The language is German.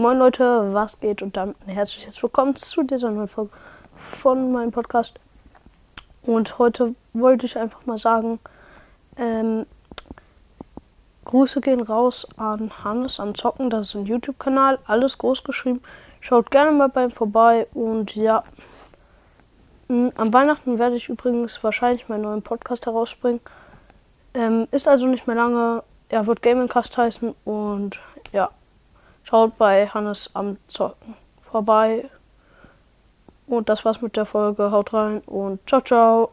Moin Leute, was geht und damit ein herzliches Willkommen zu dieser neuen Folge von meinem Podcast. Und heute wollte ich einfach mal sagen, ähm, Grüße gehen raus an Hannes am Zocken, das ist ein YouTube-Kanal, alles groß geschrieben. Schaut gerne mal bei ihm vorbei und ja, am Weihnachten werde ich übrigens wahrscheinlich meinen neuen Podcast herausbringen. Ähm, ist also nicht mehr lange. Er wird Gamingcast heißen und schaut bei Hannes am Zocken vorbei. Und das war's mit der Folge. Haut rein und ciao, ciao.